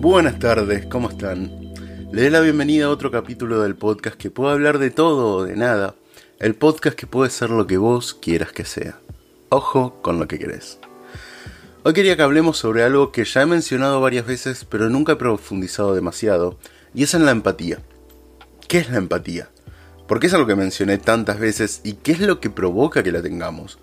Buenas tardes, ¿cómo están? Le doy la bienvenida a otro capítulo del podcast que puede hablar de todo o de nada. El podcast que puede ser lo que vos quieras que sea. Ojo con lo que querés. Hoy quería que hablemos sobre algo que ya he mencionado varias veces, pero nunca he profundizado demasiado, y es en la empatía. ¿Qué es la empatía? ¿Por qué es algo que mencioné tantas veces y qué es lo que provoca que la tengamos?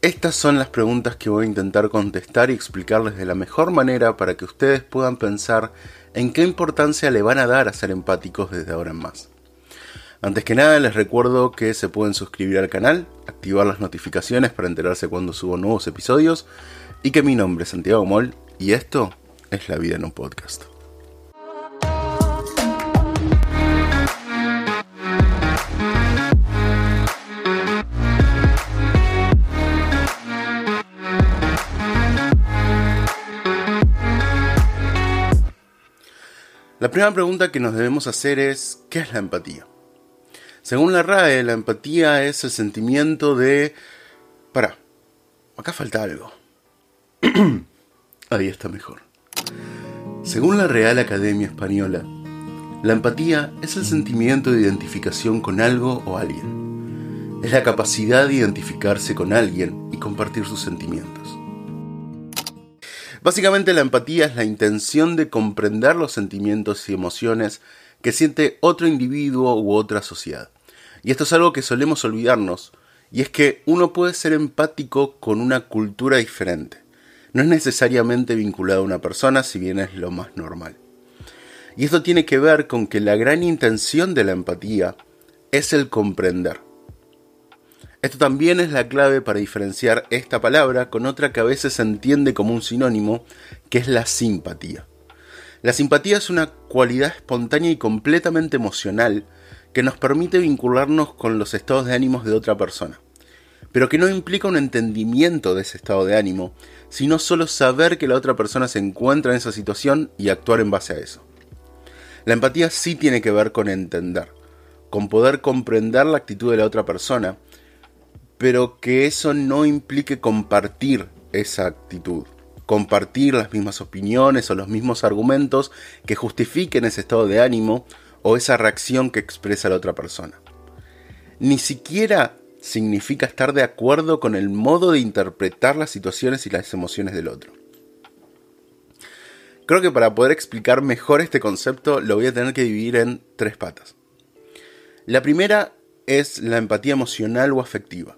Estas son las preguntas que voy a intentar contestar y explicarles de la mejor manera para que ustedes puedan pensar en qué importancia le van a dar a ser empáticos desde ahora en más. Antes que nada les recuerdo que se pueden suscribir al canal, activar las notificaciones para enterarse cuando subo nuevos episodios y que mi nombre es Santiago Moll y esto es La Vida en un Podcast. Primera pregunta que nos debemos hacer es, ¿qué es la empatía? Según la RAE, la empatía es el sentimiento de... Para, acá falta algo. Ahí está mejor. Según la Real Academia Española, la empatía es el sentimiento de identificación con algo o alguien. Es la capacidad de identificarse con alguien y compartir sus sentimientos. Básicamente la empatía es la intención de comprender los sentimientos y emociones que siente otro individuo u otra sociedad. Y esto es algo que solemos olvidarnos, y es que uno puede ser empático con una cultura diferente. No es necesariamente vinculado a una persona, si bien es lo más normal. Y esto tiene que ver con que la gran intención de la empatía es el comprender. Esto también es la clave para diferenciar esta palabra con otra que a veces se entiende como un sinónimo, que es la simpatía. La simpatía es una cualidad espontánea y completamente emocional que nos permite vincularnos con los estados de ánimos de otra persona, pero que no implica un entendimiento de ese estado de ánimo, sino solo saber que la otra persona se encuentra en esa situación y actuar en base a eso. La empatía sí tiene que ver con entender, con poder comprender la actitud de la otra persona, pero que eso no implique compartir esa actitud, compartir las mismas opiniones o los mismos argumentos que justifiquen ese estado de ánimo o esa reacción que expresa la otra persona. Ni siquiera significa estar de acuerdo con el modo de interpretar las situaciones y las emociones del otro. Creo que para poder explicar mejor este concepto lo voy a tener que dividir en tres patas. La primera es la empatía emocional o afectiva.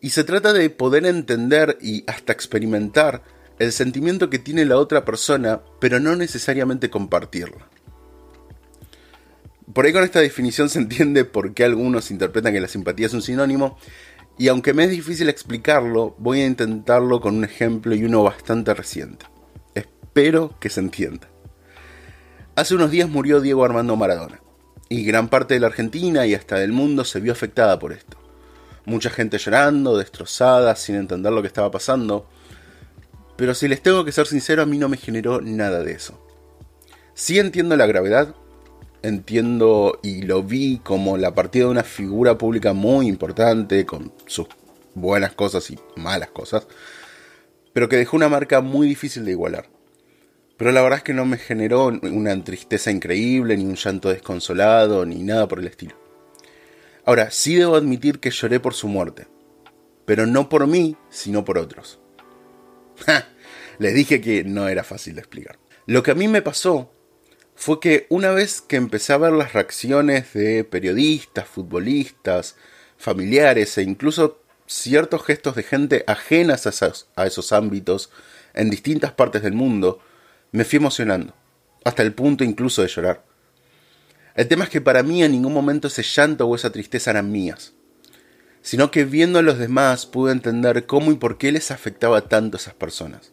Y se trata de poder entender y hasta experimentar el sentimiento que tiene la otra persona, pero no necesariamente compartirla. Por ahí con esta definición se entiende por qué algunos interpretan que la simpatía es un sinónimo, y aunque me es difícil explicarlo, voy a intentarlo con un ejemplo y uno bastante reciente. Espero que se entienda. Hace unos días murió Diego Armando Maradona, y gran parte de la Argentina y hasta del mundo se vio afectada por esto mucha gente llorando, destrozada, sin entender lo que estaba pasando. Pero si les tengo que ser sincero, a mí no me generó nada de eso. Sí entiendo la gravedad, entiendo y lo vi como la partida de una figura pública muy importante, con sus buenas cosas y malas cosas, pero que dejó una marca muy difícil de igualar. Pero la verdad es que no me generó una tristeza increíble, ni un llanto desconsolado, ni nada por el estilo. Ahora, sí debo admitir que lloré por su muerte, pero no por mí, sino por otros. Les dije que no era fácil de explicar. Lo que a mí me pasó fue que una vez que empecé a ver las reacciones de periodistas, futbolistas, familiares e incluso ciertos gestos de gente ajenas a esos, a esos ámbitos en distintas partes del mundo, me fui emocionando, hasta el punto incluso de llorar. El tema es que para mí en ningún momento ese llanto o esa tristeza eran mías, sino que viendo a los demás pude entender cómo y por qué les afectaba tanto a esas personas.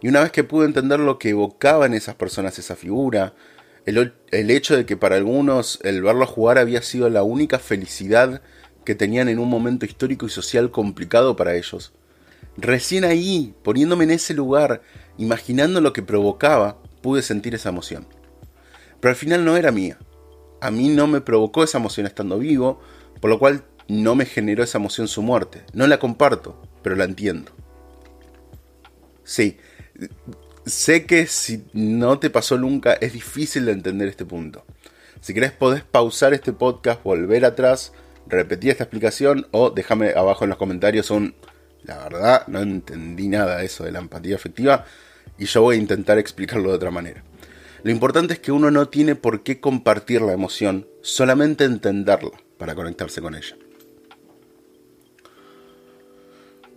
Y una vez que pude entender lo que evocaba en esas personas esa figura, el, hecho de que para algunos el verlo jugar había sido la única felicidad que tenían en un momento histórico y social complicado para ellos, recién ahí, poniéndome en ese lugar, imaginando lo que provocaba, pude sentir esa emoción. Pero al final no era mía, a mí no me provocó esa emoción estando vivo, por lo cual no me generó esa emoción su muerte. No la comparto, pero la entiendo. Sí, sé que si no te pasó nunca es difícil de entender este punto. Si querés podés pausar este podcast, volver atrás, repetir esta explicación o déjame abajo en los comentarios un... La verdad, no entendí nada de eso de la empatía afectiva y yo voy a intentar explicarlo de otra manera. Lo importante es que uno no tiene por qué compartir la emoción, solamente entenderla para conectarse con ella.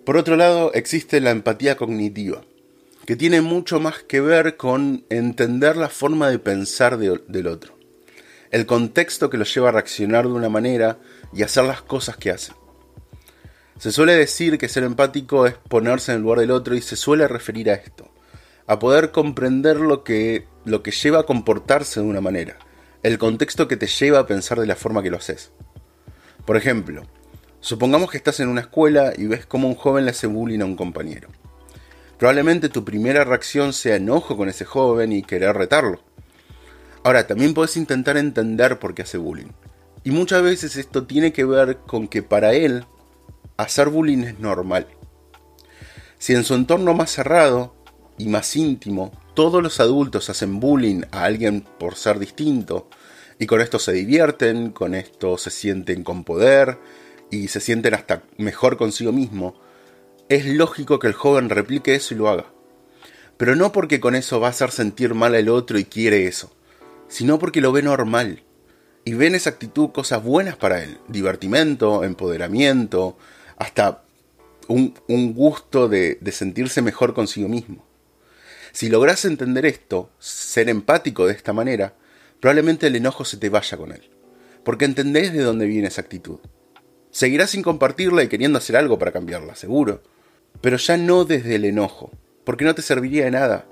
Por otro lado, existe la empatía cognitiva, que tiene mucho más que ver con entender la forma de pensar del otro, el contexto que lo lleva a reaccionar de una manera y hacer las cosas que hace. Se suele decir que ser empático es ponerse en el lugar del otro y se suele referir a esto, a poder comprender lo que, lo que lleva a comportarse de una manera, el contexto que te lleva a pensar de la forma que lo haces. Por ejemplo, supongamos que estás en una escuela y ves cómo un joven le hace bullying a un compañero. Probablemente tu primera reacción sea enojo con ese joven y querer retarlo. Ahora, también puedes intentar entender por qué hace bullying. Y muchas veces esto tiene que ver con que para él hacer bullying es normal. Si en su entorno más cerrado y más íntimo todos los adultos hacen bullying a alguien por ser distinto, y con esto se divierten, con esto se sienten con poder y se sienten hasta mejor consigo mismo, es lógico que el joven replique eso y lo haga. Pero no porque con eso va a hacer sentir mal al otro y quiere eso, sino porque lo ve normal. Y ve en esa actitud cosas buenas para él, divertimento, empoderamiento, hasta un, gusto de, de sentirse mejor consigo mismo. Si logras entender esto, ser empático de esta manera, probablemente el enojo se te vaya con él, porque entendés de dónde viene esa actitud. Seguirás sin compartirla y queriendo hacer algo para cambiarla, seguro, pero ya no desde el enojo, porque no te serviría de nada.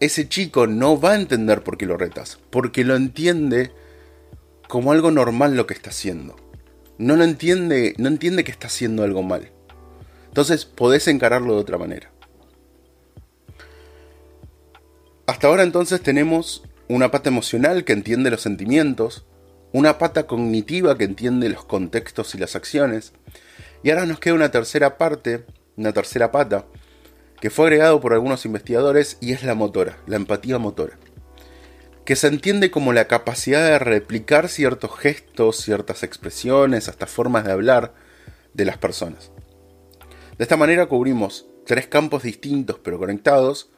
Ese chico no va a entender por qué lo retas, porque lo entiende como algo normal lo que está haciendo. No lo entiende, no entiende que está haciendo algo mal. Entonces podés encararlo de otra manera. Hasta ahora entonces tenemos una pata emocional que entiende los sentimientos, una pata cognitiva que entiende los contextos y las acciones, y ahora nos queda una tercera parte una tercera pata, que fue agregado por algunos investigadores y es la motora, la empatía motora, que se entiende como la capacidad de replicar ciertos gestos, ciertas expresiones, hasta formas de hablar de las personas. De esta manera cubrimos tres campos distintos pero conectados.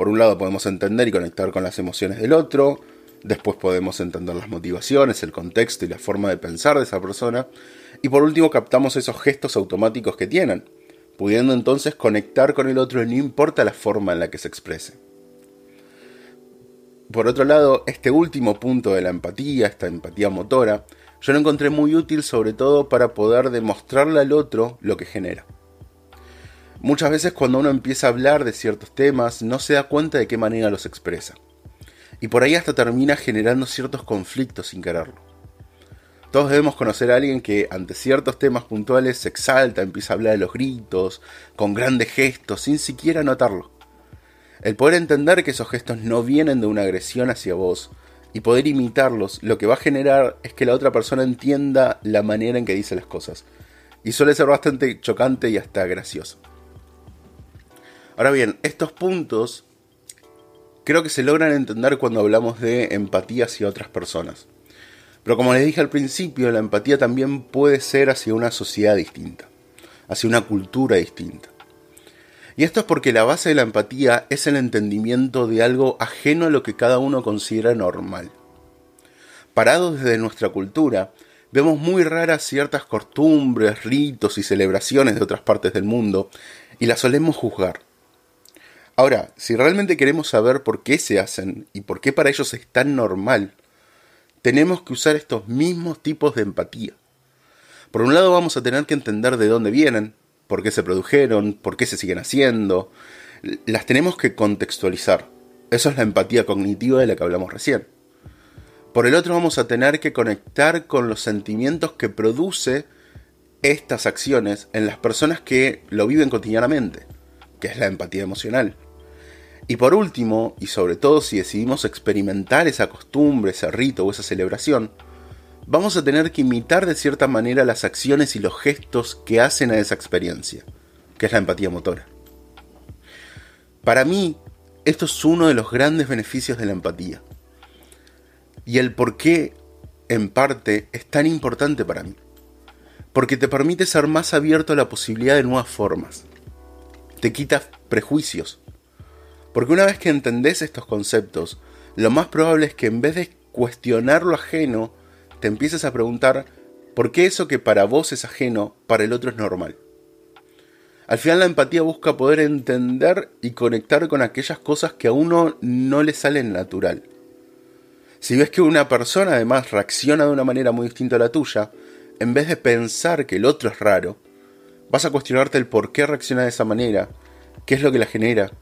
Por un lado podemos entender y conectar con las emociones del otro, después podemos entender las motivaciones, el contexto y la forma de pensar de esa persona, y por último captamos esos gestos automáticos que tienen, pudiendo entonces conectar con el otro no importa la forma en la que se exprese. Por otro lado, este último punto de la empatía, esta empatía motora, yo lo encontré muy útil sobre todo para poder demostrarle al otro lo que genera. Muchas veces cuando uno empieza a hablar de ciertos temas no se da cuenta de qué manera los expresa. Y por ahí hasta termina generando ciertos conflictos sin quererlo. Todos debemos conocer a alguien que ante ciertos temas puntuales se exalta, empieza a hablar de los gritos, con grandes gestos, sin siquiera notarlo. El poder entender que esos gestos no vienen de una agresión hacia vos y poder imitarlos, lo que va a generar es que la otra persona entienda la manera en que dice las cosas. Y suele ser bastante chocante y hasta gracioso. Ahora bien, estos puntos creo que se logran entender cuando hablamos de empatía hacia otras personas. Pero como les dije al principio, la empatía también puede ser hacia una sociedad distinta, hacia una cultura distinta. Y esto es porque la base de la empatía es el entendimiento de algo ajeno a lo que cada uno considera normal. Parados desde nuestra cultura, vemos muy raras ciertas costumbres, ritos y celebraciones de otras partes del mundo y las solemos juzgar. Ahora, si realmente queremos saber por qué se hacen y por qué para ellos es tan normal, tenemos que usar estos mismos tipos de empatía. Por un lado vamos a tener que entender de dónde vienen, por qué se produjeron, por qué se siguen haciendo. Las tenemos que contextualizar. Eso es la empatía cognitiva de la que hablamos recién. Por el otro vamos a tener que conectar con los sentimientos que produce estas acciones en las personas que lo viven cotidianamente, que es la empatía emocional. Y por último, y sobre todo si decidimos experimentar esa costumbre, ese rito o esa celebración, vamos a tener que imitar de cierta manera las acciones y los gestos que hacen a esa experiencia, que es la empatía motora. Para mí, esto es uno de los grandes beneficios de la empatía. Y el por qué, en parte, es tan importante para mí. Porque te permite ser más abierto a la posibilidad de nuevas formas. Te quita prejuicios. Porque una vez que entendés estos conceptos, lo más probable es que en vez de cuestionar lo ajeno, te empieces a preguntar por qué eso que para vos es ajeno, para el otro es normal. Al final la empatía busca poder entender y conectar con aquellas cosas que a uno no le salen natural. Si ves que una persona además reacciona de una manera muy distinta a la tuya, en vez de pensar que el otro es raro, vas a cuestionarte el por qué reacciona de esa manera, qué es lo que la genera,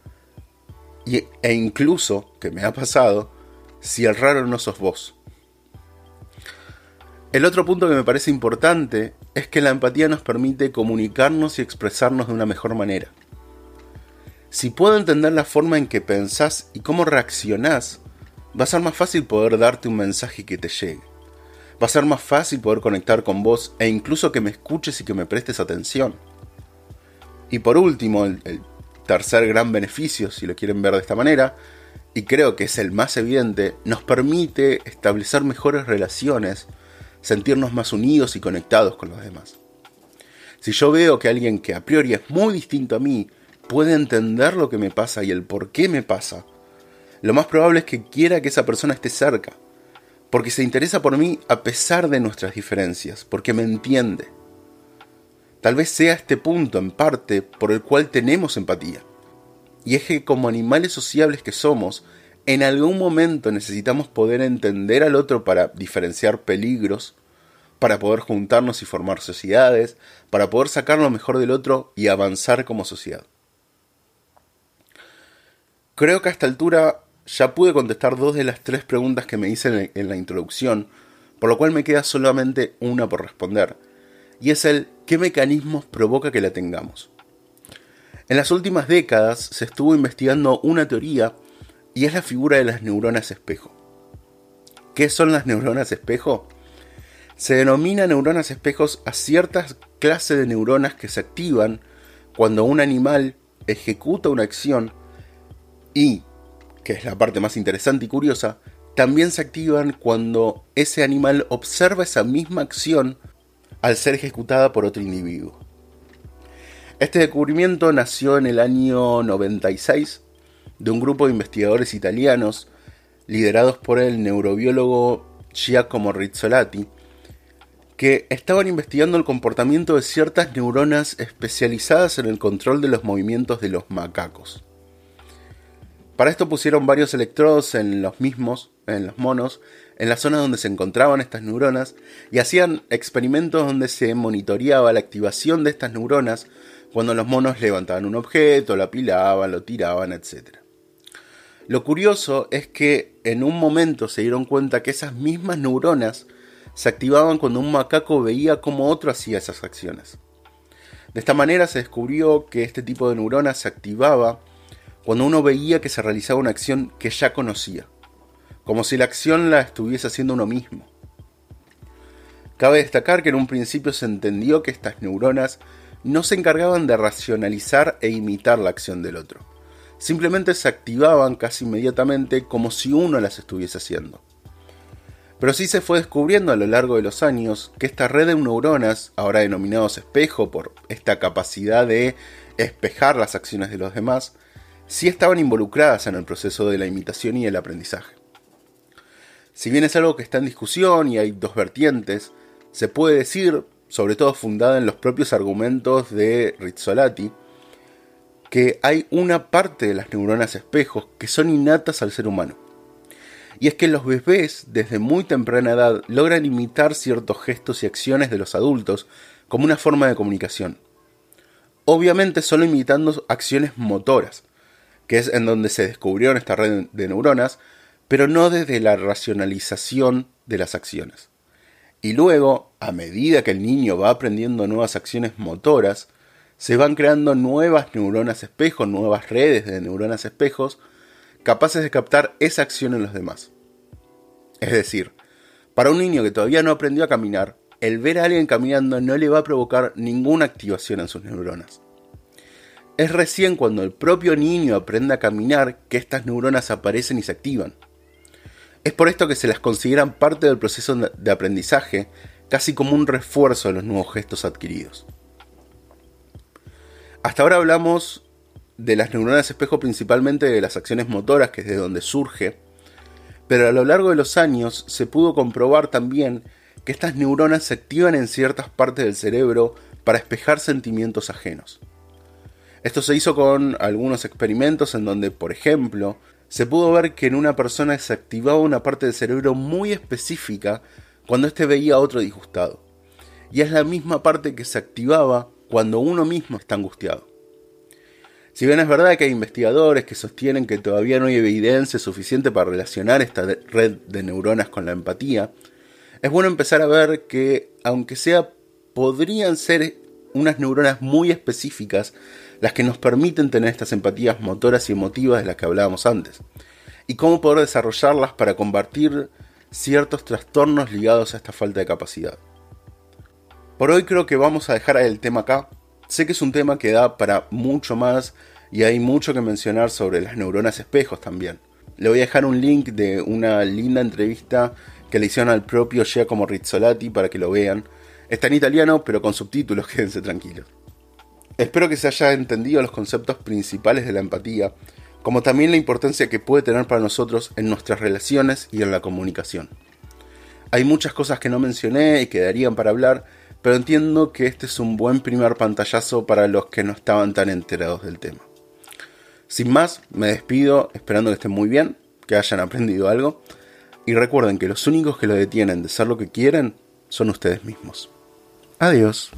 y, e incluso, que me ha pasado, si el raro no sos vos. El otro punto que me parece importante es que la empatía nos permite comunicarnos y expresarnos de una mejor manera. Si puedo entender la forma en que pensás y cómo reaccionás, va a ser más fácil poder darte un mensaje que te llegue. Va a ser más fácil poder conectar con vos e incluso que me escuches y que me prestes atención. Y por último, el, el tercer gran beneficio, si lo quieren ver de esta manera, y creo que es el más evidente, nos permite establecer mejores relaciones sentirnos más unidos y conectados con los demás. Si yo veo que alguien que a priori es muy distinto a mí puede entender lo que me pasa y el por qué me pasa, lo más probable es que quiera que esa persona esté cerca, porque se interesa por mí a pesar de nuestras diferencias, porque me entiende. Tal vez sea este punto, en parte, por el cual tenemos empatía. Y es que como animales sociables que somos, en algún momento necesitamos poder entender al otro para diferenciar peligros, para poder juntarnos y formar sociedades, para poder sacar lo mejor del otro y avanzar como sociedad. Creo que a esta altura ya pude contestar dos de las tres preguntas que me hice en la introducción, por lo cual me queda solamente una por responder, y es el ¿qué mecanismos provoca que la tengamos? En las últimas décadas se estuvo investigando una teoría y es la figura de las neuronas espejo. ¿Qué son las neuronas espejo? Se denomina neuronas espejos a ciertas clases de neuronas que se activan cuando un animal ejecuta una acción y, que es la parte más interesante y curiosa, también se activan cuando ese animal observa esa misma acción al ser ejecutada por otro individuo. Este descubrimiento nació en el año 96 de un grupo de investigadores italianos liderados por el neurobiólogo Giacomo Rizzolatti, que estaban investigando el comportamiento de ciertas neuronas especializadas en el control de los movimientos de los macacos. Para esto pusieron varios electrodos en los mismos, en los monos, en la zona donde se encontraban estas neuronas, y hacían experimentos donde se monitoreaba la activación de estas neuronas cuando los monos levantaban un objeto, lo apilaban, lo tiraban, etc. Lo curioso es que en un momento se dieron cuenta que esas mismas neuronas se activaban cuando un macaco veía cómo otro hacía esas acciones. De esta manera se descubrió que este tipo de neuronas se activaba cuando uno veía que se realizaba una acción que ya conocía, como si la acción la estuviese haciendo uno mismo. Cabe destacar que en un principio se entendió que estas neuronas no se encargaban de racionalizar e imitar la acción del otro simplemente se activaban casi inmediatamente como si uno las estuviese haciendo. Pero sí se fue descubriendo a lo largo de los años que esta red de neuronas, ahora denominados espejo por esta capacidad de espejar las acciones de los demás, sí estaban involucradas en el proceso de la imitación y el aprendizaje. Si bien es algo que está en discusión y hay dos vertientes, se puede decir, sobre todo fundada en los propios argumentos de Rizzolatti, que hay una parte de las neuronas espejos que son innatas al ser humano. Y es que los bebés desde muy temprana edad logran imitar ciertos gestos y acciones de los adultos como una forma de comunicación. Obviamente solo imitando acciones motoras, que es en donde se descubrieron esta red de neuronas, pero no desde la racionalización de las acciones. Y luego, a medida que el niño va aprendiendo nuevas acciones motoras, se van creando nuevas neuronas espejos, nuevas redes de neuronas espejos, capaces de captar esa acción en los demás. Es decir, para un niño que todavía no aprendió a caminar, el ver a alguien caminando no le va a provocar ninguna activación en sus neuronas. Es recién cuando el propio niño aprende a caminar que estas neuronas aparecen y se activan. Es por esto que se las consideran parte del proceso de aprendizaje, casi como un refuerzo de los nuevos gestos adquiridos. Hasta ahora hablamos de las neuronas espejo principalmente de las acciones motoras, que es de donde surge, pero a lo largo de los años se pudo comprobar también que estas neuronas se activan en ciertas partes del cerebro para espejar sentimientos ajenos. Esto se hizo con algunos experimentos en donde, por ejemplo, se pudo ver que en una persona se activaba una parte del cerebro muy específica cuando éste veía a otro disgustado. Y es la misma parte que se activaba cuando uno mismo está angustiado. Si bien es verdad que hay investigadores que sostienen que todavía no hay evidencia suficiente para relacionar esta red de neuronas con la empatía, es bueno empezar a ver que, aunque sea, podrían ser unas neuronas muy específicas las que nos permiten tener estas empatías motoras y emotivas de las que hablábamos antes, y cómo poder desarrollarlas para combatir ciertos trastornos ligados a esta falta de capacidad. Por hoy creo que vamos a dejar el tema acá. Sé que es un tema que da para mucho más y hay mucho que mencionar sobre las neuronas espejos también. Le voy a dejar un link de una linda entrevista que le hicieron al propio Giacomo Rizzolatti para que lo vean. Está en italiano, pero con subtítulos, quédense tranquilos. Espero que se haya entendido los conceptos principales de la empatía, como también la importancia que puede tener para nosotros en nuestras relaciones y en la comunicación. Hay muchas cosas que no mencioné y que darían para hablar, pero entiendo que este es un buen primer pantallazo para los que no estaban tan enterados del tema. Sin más, me despido esperando que estén muy bien, que hayan aprendido algo, y recuerden que los únicos que lo detienen de ser lo que quieren son ustedes mismos. Adiós.